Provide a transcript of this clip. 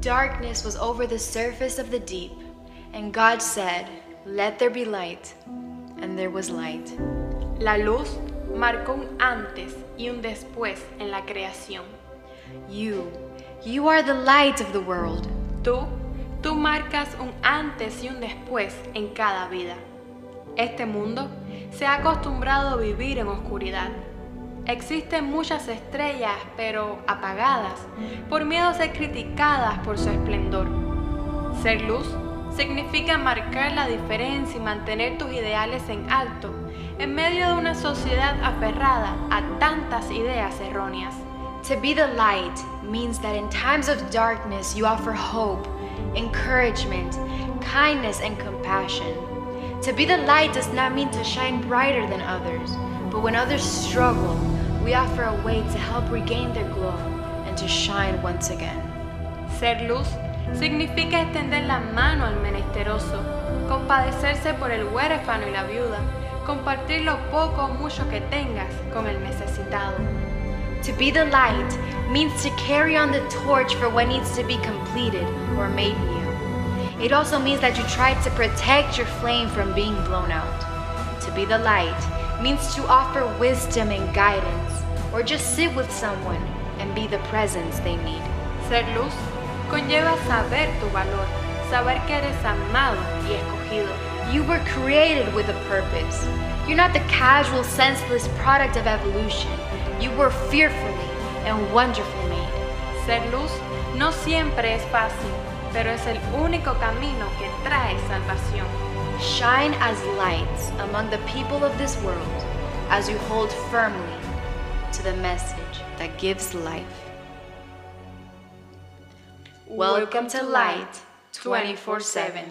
Darkness was over the surface of the deep, and God said, Let there be light. And there was light. La luz marcó un antes y un después en la creación. You, you are the light of the world. Tú, tú marcas un antes y un después en cada vida. Este mundo se ha acostumbrado a vivir en oscuridad. Existen muchas estrellas, pero apagadas, por miedo a ser criticadas por su esplendor. Ser luz significa marcar la diferencia y mantener tus ideales en alto en medio de una sociedad aferrada a tantas ideas erróneas. To be the light means that in times of darkness you offer hope, encouragement, kindness, and compassion. To be the light does not mean to shine brighter than others, but when others struggle, we offer a way to help regain their glow and to shine once again. Ser luz significa extender la mano al menesteroso, compadecerse por el huérfano y la viuda, compartir lo poco o mucho que tengas con el necesitado. To be the light means to carry on the torch for what needs to be completed or made new. It also means that you try to protect your flame from being blown out. To be the light means to offer wisdom and guidance, or just sit with someone and be the presence they need. Ser luz conlleva saber tu valor, saber que eres amado y escogido. You were created with a purpose. You're not the casual, senseless product of evolution. You were fearfully and wonderfully made. Ser luz no siempre es fácil, pero es el único camino que trae salvación. Shine as lights among the people of this world as you hold firmly to the message that gives life. Welcome to Light 24 7.